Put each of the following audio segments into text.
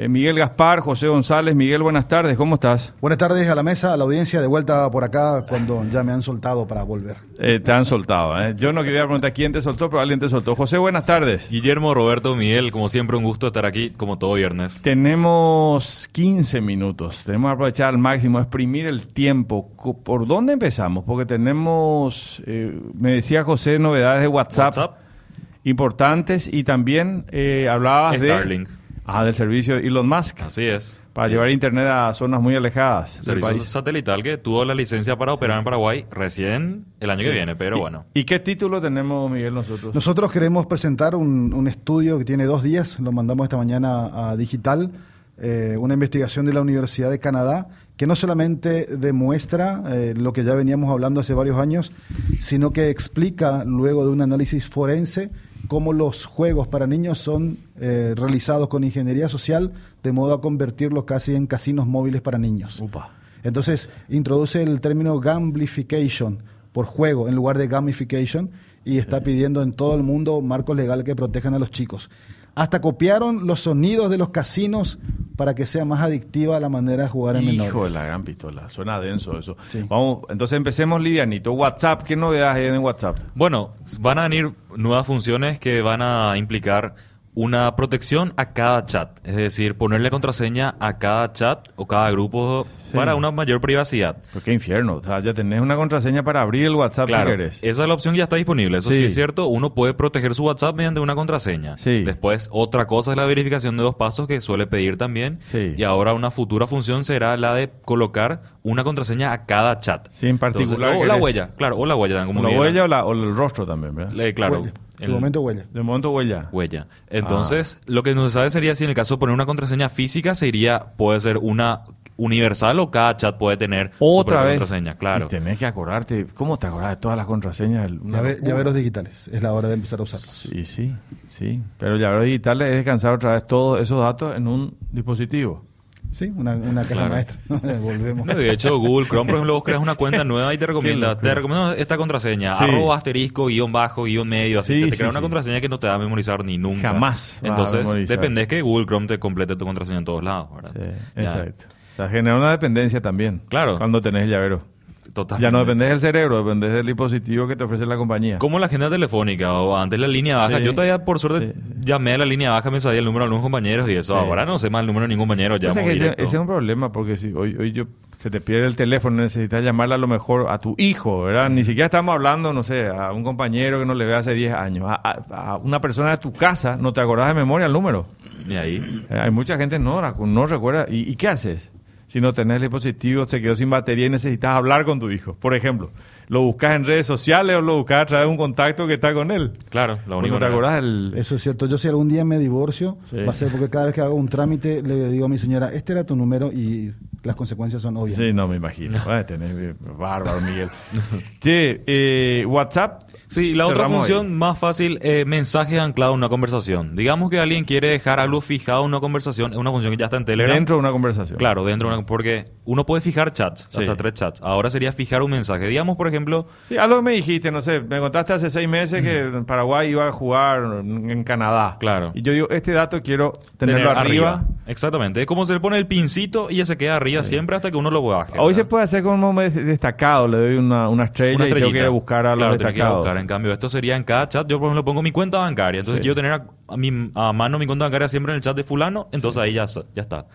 Eh, Miguel Gaspar, José González. Miguel, buenas tardes, ¿cómo estás? Buenas tardes a la mesa, a la audiencia, de vuelta por acá cuando ya me han soltado para volver. Eh, te han soltado, ¿eh? Yo no quería preguntar quién te soltó, pero alguien te soltó. José, buenas tardes. Guillermo, Roberto, Miguel, como siempre, un gusto estar aquí, como todo viernes. Tenemos 15 minutos. Tenemos que aprovechar al máximo, exprimir el tiempo. ¿Por dónde empezamos? Porque tenemos, eh, me decía José, novedades de WhatsApp, WhatsApp. importantes y también eh, hablabas de... Ah, del servicio de Elon Musk. Así es. Para llevar internet a zonas muy alejadas del Servicio país. satelital que tuvo la licencia para operar en Paraguay recién el año que viene, pero ¿Y- bueno. ¿Y qué título tenemos, Miguel, nosotros? Nosotros queremos presentar un, un estudio que tiene dos días, lo mandamos esta mañana a Digital, eh, una investigación de la Universidad de Canadá que no solamente demuestra eh, lo que ya veníamos hablando hace varios años, sino que explica luego de un análisis forense cómo los juegos para niños son eh, realizados con ingeniería social de modo a convertirlos casi en casinos móviles para niños. Upa. Entonces introduce el término gamification por juego en lugar de gamification y está pidiendo en todo el mundo marcos legales que protejan a los chicos. Hasta copiaron los sonidos de los casinos para que sea más adictiva la manera de jugar en menores. Hijo de la gran pistola, suena denso eso. Sí. Vamos, entonces empecemos livianito. WhatsApp, ¿qué novedades hay en WhatsApp? Bueno, van a venir nuevas funciones que van a implicar una protección a cada chat, es decir, ponerle contraseña a cada chat o cada grupo Sí. para una mayor privacidad. Pero qué infierno. O sea, ya tenés una contraseña para abrir el WhatsApp Claro, si querés. esa es la opción que ya está disponible. Eso sí. Sí. es cierto. Uno puede proteger su WhatsApp mediante una contraseña. Sí. Después, otra cosa es la verificación de dos pasos que suele pedir también. Sí. Y ahora una futura función será la de colocar una contraseña a cada chat. Sí, en particular Entonces, o la huella, claro, o la huella. Como ¿La huella o, la- o el rostro también, verdad? Le- claro. Huella. De el- momento huella. De momento huella. Huella. Entonces, lo que no se sabe sería si en el caso de poner una contraseña física sería, puede ser una universal o cada chat puede tener Otra vez. contraseña. Claro. Y tenés que acordarte. ¿Cómo te acordás de todas las contraseñas? Llave- llaveros digitales, es la hora de empezar a usarlos. Sí, sí, sí. Pero llaveros digitales es descansar otra vez todos esos datos en un dispositivo. Sí, una, una caja Claro. maestra. Volvemos. No, de hecho, Google Chrome, por ejemplo, vos creas una cuenta nueva y te recomienda, te recomiendo esta contraseña, Sí. arroba asterisco, guion bajo, guion medio, así Sí, te, te sí, crea una contraseña que no te va a memorizar ni nunca. Jamás Entonces, dependés que Google Chrome te complete tu contraseña en todos lados, ¿verdad? Sí, Ya, exacto. O sea, genera una dependencia también. Claro. Cuando tenés el llavero. Totalmente. Ya no dependes del cerebro, dependes del dispositivo que te ofrece la compañía. Como la agenda telefónica o antes la línea baja. Sí. Yo todavía, por suerte, Sí, sí. llamé a la línea baja, me sabía el número de algunos compañeros y eso. Ahora no sé más el número de ningún compañero, llamo que ese, es un problema porque si hoy, hoy yo, se te pierde el teléfono, necesitas llamarle a lo mejor a tu hijo, ¿verdad? Ni siquiera estamos hablando, no sé, a un compañero que no le ve hace 10 años. A, a- a una persona de tu casa, no te acordás de memoria el número. Y ahí, Eh, Hay mucha gente no, no recuerda. ¿Y, y qué haces? Si no tenés el dispositivo, se quedó sin batería y necesitas hablar con tu hijo. Por ejemplo, ¿lo buscas en redes sociales o lo buscas a través de un contacto que está con él? claro, la única no te el... Eso es cierto. Yo si algún día me divorcio, Sí. va a ser porque cada vez que hago un trámite le digo a mi señora, este era tu número y las consecuencias son obvias. Sí, no me imagino. Ay, tenés- eh, bárbaro, Miguel. Che, eh, WhatsApp. Sí, la otra función ahí. más fácil, eh, mensaje anclado en una conversación. Digamos que alguien quiere dejar algo fijado en una conversación, es una función que ya está en Telegram. Dentro de una conversación. Claro, dentro de una, porque uno puede fijar chats, Sí. hasta tres chats. Ahora sería fijar un mensaje. Digamos, por ejemplo, Sí, algo que me dijiste, no sé, me contaste hace seis meses que en Paraguay iba a jugar en Canadá. Claro. Y yo digo, este dato quiero tenerlo tener arriba. Exactamente. Es como se le pone el pincito y ya se queda arriba siempre hasta que uno lo baje. Hoy se puede hacer como destacado, le doy una, una estrella Una y tengo que buscar a los Claro, tenés que destacados. buscar. En cambio, esto sería en cada chat. Yo, por ejemplo, pongo mi cuenta bancaria. Entonces, Sí. quiero tener a, a mi- a mano mi cuenta bancaria siempre en el chat de fulano. Entonces, ahí ya, ya está.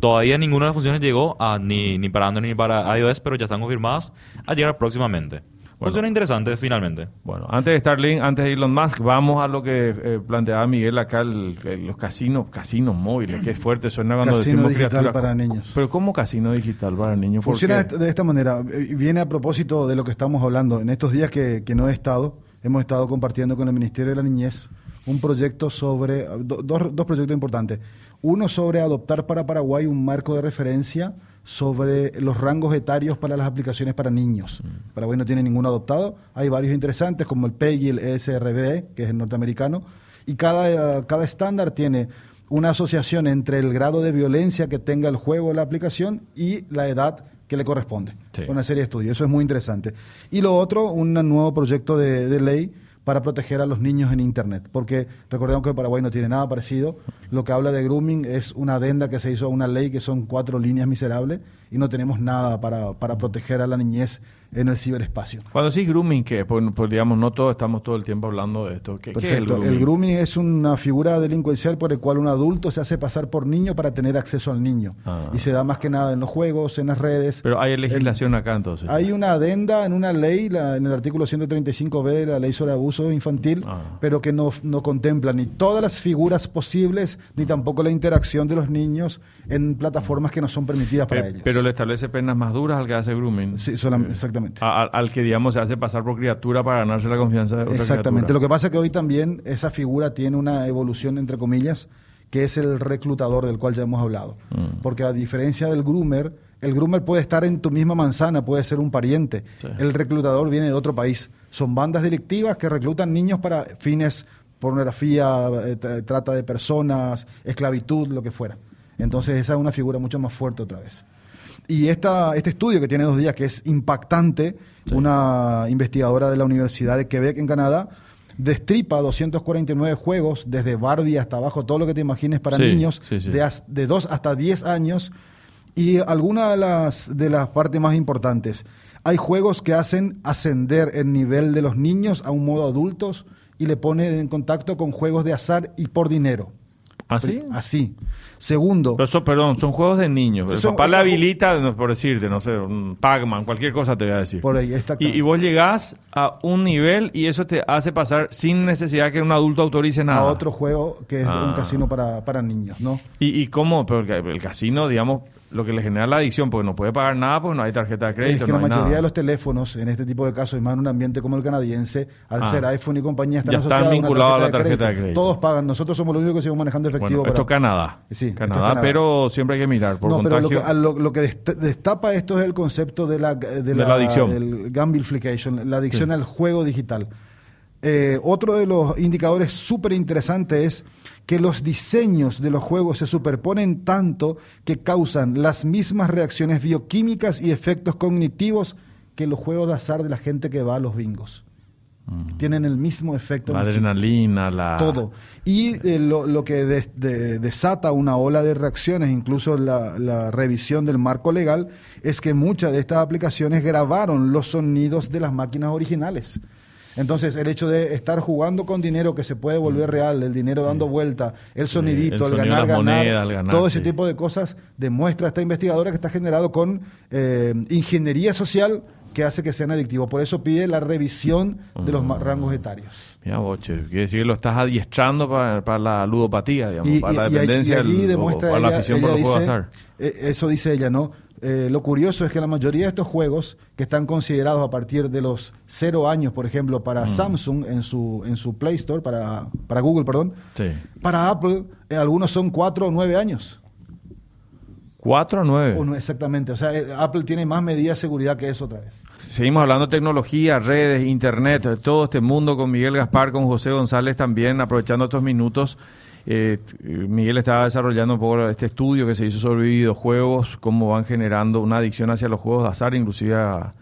Todavía ninguna de las funciones llegó a, ni, ni para Android ni para iOS, pero ya están confirmadas a llegar próximamente. Funciona interesante, finalmente. Bueno, antes de Starlink, antes de Elon Musk, vamos a lo que eh, planteaba Miguel acá, el- el- los casinos, casinos móviles, que fuerte suena cuando Casino decimos digital criatura. para niños. Pero ¿cómo casino digital para niños? ¿Por Funciona qué? de de esta manera. eh, Viene a propósito de lo que estamos hablando. En estos días que, que no he estado, hemos estado compartiendo con el Ministerio de la Niñez un proyecto sobre, do- dos, dos proyectos importantes. Uno sobre adoptar para Paraguay un marco de referencia sobre los rangos etarios para las aplicaciones para niños. Paraguay no tiene ninguno adoptado. Hay varios interesantes como el PEG y el ESRB, que es el norteamericano. Y cada, eh, cada estándar tiene una asociación entre el grado de violencia que tenga el juego o la aplicación y la edad que le corresponde. Sí. Una serie de estudios. Eso es muy interesante. Y lo otro, un nuevo proyecto de, de ley para proteger a los niños en Internet. Porque recordemos que Paraguay no tiene nada parecido. Lo que habla de grooming es una adenda que se hizo a una ley que son cuatro líneas miserables y no tenemos nada para, para proteger a la niñez en el ciberespacio. Cuando decís grooming, ¿qué? Pues, pues, digamos, no todos estamos todo el tiempo hablando de esto. ¿Qué, ¿qué es el, grooming? el grooming? es una figura delincuencial por el cual un adulto se hace pasar por niño para tener acceso al niño. Ah. Y se da más que nada en los juegos, en las redes. Pero hay legislación acá entonces. Hay una adenda en una ley, la, en el artículo 135b de la ley sobre abuso infantil, ah. pero que no, no contempla ni todas las figuras posibles, ni tampoco la interacción de los niños en plataformas que no son permitidas para ellos. Pero le establece penas más duras al que hace grooming. Sí, solamente, exactamente. al que, digamos, se hace pasar por criatura para ganarse la confianza de otra Exactamente. Lo que pasa es que hoy también esa figura tiene una evolución, entre comillas, que es el reclutador del cual ya hemos hablado. Mm. Porque a diferencia del groomer, el groomer puede estar en tu misma manzana, puede ser un pariente. El reclutador viene de otro país. Son bandas delictivas que reclutan niños para fines pornografía, eh, trata de personas, esclavitud, lo que fuera. Entonces esa es una figura mucho más fuerte otra vez. Y esta, este estudio que tiene dos días, que es impactante, una investigadora de la Universidad de Quebec en Canadá, destripa 249 juegos, desde Barbie hasta abajo, todo lo que te imagines para niños, De, de 2 hasta 10 años. Y alguna de las, de las partes más importantes, hay juegos que hacen ascender el nivel de los niños a un modo adultos y le pone en contacto con juegos de azar y por dinero. ¿Así? ¿Ah, Así. Segundo. perdón, son juegos de niños. El papá le habilita, por decirte, no sé, un Pac-Man, cualquier cosa te voy a decir. Por ahí, y, y, vos llegás a un nivel y eso te hace pasar sin necesidad que un adulto autorice nada. A otro juego que es un ah. casino para, para niños, ¿no? ¿Y, y cómo? Porque el casino, digamos, lo que le genera la adicción, porque no puede pagar nada, porque no hay tarjeta de crédito. Es que la mayoría de los teléfonos, en este tipo de casos, y más en un ambiente como el canadiense, al ah. ser iPhone y compañía, están asociados vinculados a, la tarjeta de, crédito. Todos pagan. Nosotros somos los únicos que seguimos manejando efectivo. Bueno, esto es Canadá. Sí, Canadá, pero siempre hay que mirar. Por no, pero lo que, destapa esto es el concepto de la, de, la, adicción. Del gamification, la adicción al juego digital. Eh, otro de los indicadores súper interesantes es que los diseños de los juegos se superponen tanto que causan las mismas reacciones bioquímicas y efectos cognitivos que los juegos de azar de la gente que va a los bingos. Mm. Tienen el mismo efecto. La adrenalina, la... Todo. Y eh, lo, que desata una ola de reacciones, incluso la, la, revisión del marco legal, es que muchas de estas aplicaciones grabaron los sonidos de las máquinas originales. Entonces, el hecho de estar jugando con dinero que se puede volver real, el dinero dando vuelta, el sonidito, el, ganar, ganar, todo ese tipo de cosas, demuestra esta investigadora que está generado con eh, ingeniería social que hace que sean adictivos. Por eso pide la revisión de los mm. rangos etarios. Mira, Boche, quiere decir que lo estás adiestrando para, la ludopatía, digamos, para la dependencia, y, para la afición por los juegos de azar. Eh, eso dice ella, ¿no? Eh, lo curioso es que la mayoría de estos juegos que están considerados a partir de los cero años, por ejemplo, para mm. Samsung en su, en su Play Store, para, para Google, perdón, para Apple, eh, algunos son cuatro o nueve años. ¿Cuatro o nueve? exactamente. O sea, eh, Apple tiene más medidas de seguridad que eso otra vez. Seguimos hablando de tecnología, redes, internet, todo este mundo con Miguel Gaspar, con José González también, aprovechando estos minutos. Eh, Miguel estaba desarrollando un poco este estudio que se hizo sobre videojuegos, cómo van generando una adicción hacia los juegos de azar, inclusive a,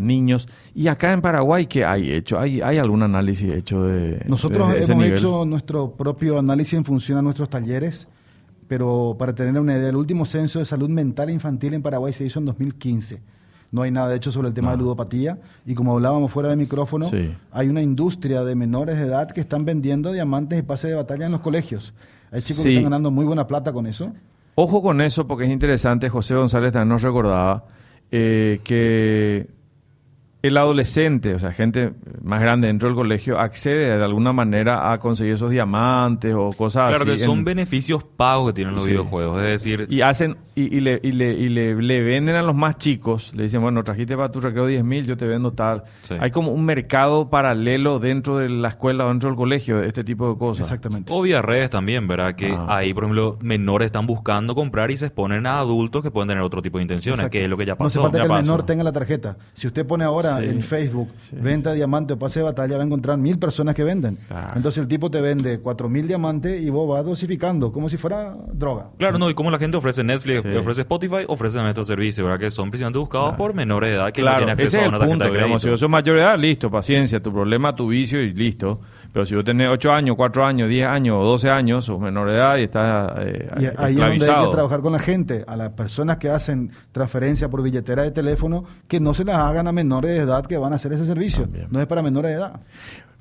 niños. Y acá en Paraguay, ¿qué hay hecho? ¿Hay, hay algún análisis hecho de Nosotros hemos hecho nuestro propio análisis en función a nuestros talleres, pero para tener una idea, el último censo de salud mental infantil en Paraguay se hizo en 2015 no hay nada hecho sobre el tema de ludopatía. Y como hablábamos fuera de micrófono, hay una industria de menores de edad que están vendiendo diamantes y pases de batalla en los colegios. Hay chicos que están ganando muy buena plata con eso. Ojo con eso, porque es interesante. José González también nos recordaba eh, que el adolescente, o sea, gente más grande dentro del colegio, accede de alguna manera a conseguir esos diamantes o cosas así. Claro que son beneficios pagos que tienen los videojuegos, es decir... Y hacen, y, le, y, le, y le, venden a los más chicos, le dicen, bueno, trajiste para tu recreo 10 mil, yo te vendo tal. Hay como un mercado paralelo dentro de la escuela o dentro del colegio de este tipo de cosas. Exactamente. O vía redes también, ¿verdad? Que ah. ahí, por ejemplo, menores están buscando comprar y se exponen a adultos que pueden tener otro tipo de intenciones, que es lo que ya pasó. No se falta que el menor tenga la tarjeta. Si usted pone ahora Sí. en Facebook Sí. venta de diamante o pase de batalla, va a encontrar mil personas que venden. Claro. Entonces el tipo te vende cuatro mil diamantes y vos vas dosificando, como si fuera droga. Claro, no, y como la gente ofrece Netflix, Sí. ofrece Spotify, ofrece estos servicios, ¿verdad? Que son precisamente buscados por menores de edad que no Claro, tienen ese acceso es a una tarjeta punto, de crédito. digamos, si vos sos mayor de edad, listo, paciencia, tu problema, tu vicio y listo. Pero si vos tenés 8 años, 4 años, 10 años o 12 años, sos menor de edad y estás eh, Y ahí es donde hay que trabajar con la gente, a las personas que hacen transferencia por billetera de teléfono, que no se las hagan a menores de edad que van a hacer ese servicio. También. No es para menores de edad.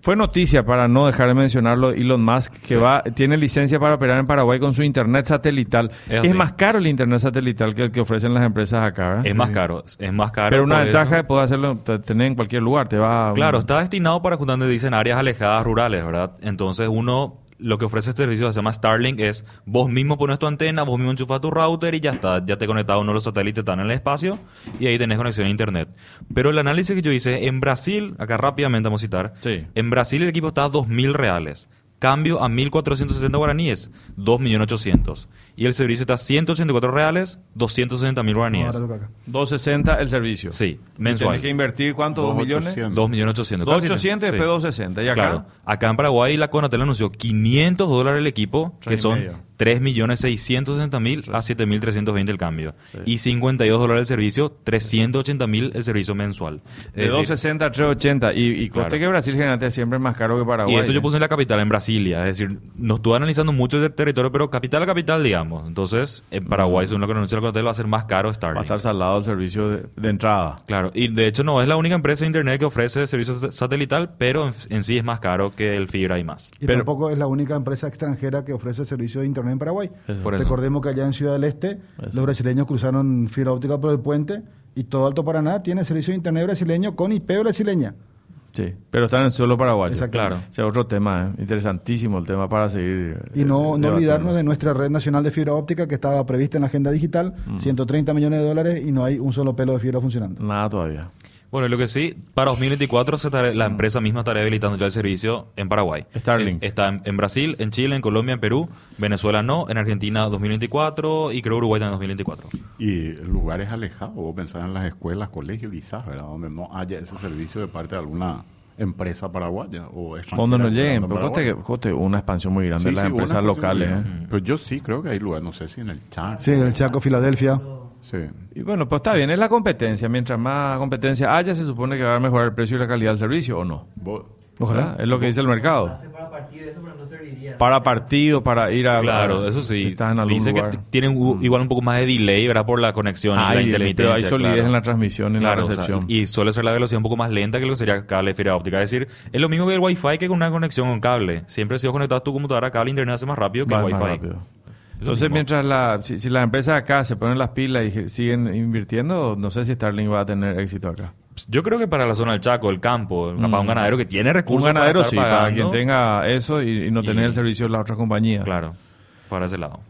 Fue noticia, para no dejar de mencionarlo, Elon Musk, que va tiene licencia para operar en Paraguay con su internet satelital. Es más caro el internet satelital que el que ofrecen las empresas acá, ¿verdad? Es más caro, es más caro. Pero una ventaja es poder hacerlo, tener en cualquier lugar, te va un- Claro, está destinado para justamente dicen áreas alejadas rurales, ¿verdad? Entonces uno lo que ofrece este servicio se llama Starlink es vos mismo pones tu antena, vos mismo enchufas tu router y ya está, ya te conectado uno de los satélites están en el espacio y ahí tenés conexión a internet. Pero el análisis que yo hice en Brasil, acá rápidamente vamos a citar, Sí. en Brasil el equipo está a 2.000 reales. Cambio a 1.470 guaraníes, 2.800.000. Y el servicio está a 184 reales, 260.000 guaraníes. Ahora toca acá. 260 el servicio. Sí, mensual. Tenés que invertir cuánto, dos millones? 2.800. 2.800.000. 2.800 y después Sí. 260. ¿Y acá? Claro. Acá en Paraguay la Conatel anunció 500 dólares el equipo, Tres que son medio. 3.660.000 a 7.320 el cambio. Y 52 dólares el servicio, 380.000 el servicio mensual. De Es decir, 260 a 380. Y, y coste Claro. que Brasil generalmente siempre es más caro que Paraguay. y esto yo ¿eh? puse en la capital, en Brasilia. Es decir, no estuve analizando mucho el territorio, pero capital a capital, digamos. Entonces, en Paraguay, según lo que anunció la Conatel, va a ser más caro Va a Starlink. estar salado el servicio de, de entrada. Claro, y de hecho no es la única empresa de internet que ofrece servicio sat- satelital, pero en, en sí es más caro que el fibra y más. Y Pero- tampoco es la única empresa extranjera que ofrece servicio de internet en Paraguay. Por. Recordemos que allá en Ciudad del Este Eso. los brasileños cruzaron fibra óptica por el puente y todo Alto Paraná tiene servicio de internet brasileño con IP brasileña. Sí, pero están en el suelo paraguayo. Exacto. Claro. Ese es otro tema, ¿eh? interesantísimo el tema para seguir. Y no, eh, no olvidarnos de nuestra red nacional de fibra óptica que estaba prevista en la agenda digital, Mm. 130 millones de dólares y no hay un solo pelo de fibra funcionando. Nada todavía. Bueno, y lo que sí, para 2024 se estará- la empresa misma estará habilitando ya el servicio en Paraguay. Starlink. Está en, en Brasil, en Chile, en Colombia, en Perú, Venezuela no, en Argentina 2024 y creo Uruguay también 2024. Y lugares alejados, vos pensás en las escuelas, colegios quizás, ¿verdad? Donde no haya ese servicio de parte de alguna empresa paraguaya o extranjera. Donde no lleguen, en pero coste, Paraguay. coste una expansión muy grande Sí, de las sí, empresas locales. ¿eh? Pero yo sí creo que hay lugares, no sé si en el Chaco. Sí, el Chaco, Filadelfia. Sí. Y bueno, pues está bien, es la competencia. Mientras más competencia haya, se supone que va a mejorar el precio y la calidad del servicio, ¿o no? Ojalá. ¿Verdad? Es lo que dice el mercado. Para partir eso, pero no serviría. Para partido, para ir a... Claro, a- eso sí. Si estás en algún Dice lugar. que tienen u- igual un poco más de delay, ¿verdad? Por la conexión Ah, y la hay delay, pero hay intermitencia. solidez claro. en la transmisión y en Claro, la o sea, recepción. y suele ser la velocidad un poco más lenta que lo que sería cable de fibra óptica. Es decir, es lo mismo que el Wi-Fi que con una conexión con cable. Siempre si vos conectas tu computadora a cable, internet hace más rápido que Va el más Wi-Fi. Entonces, mientras la, si, si las empresas acá se ponen las pilas y siguen invirtiendo, no sé si Starlink va a tener éxito acá. Yo creo que para la zona del Chaco, el campo, capaz un ganadero que tiene Un recursos ganadero para sí, quien tenga eso y, y no Y- tener el servicio de las otras compañías. Claro, para ese lado.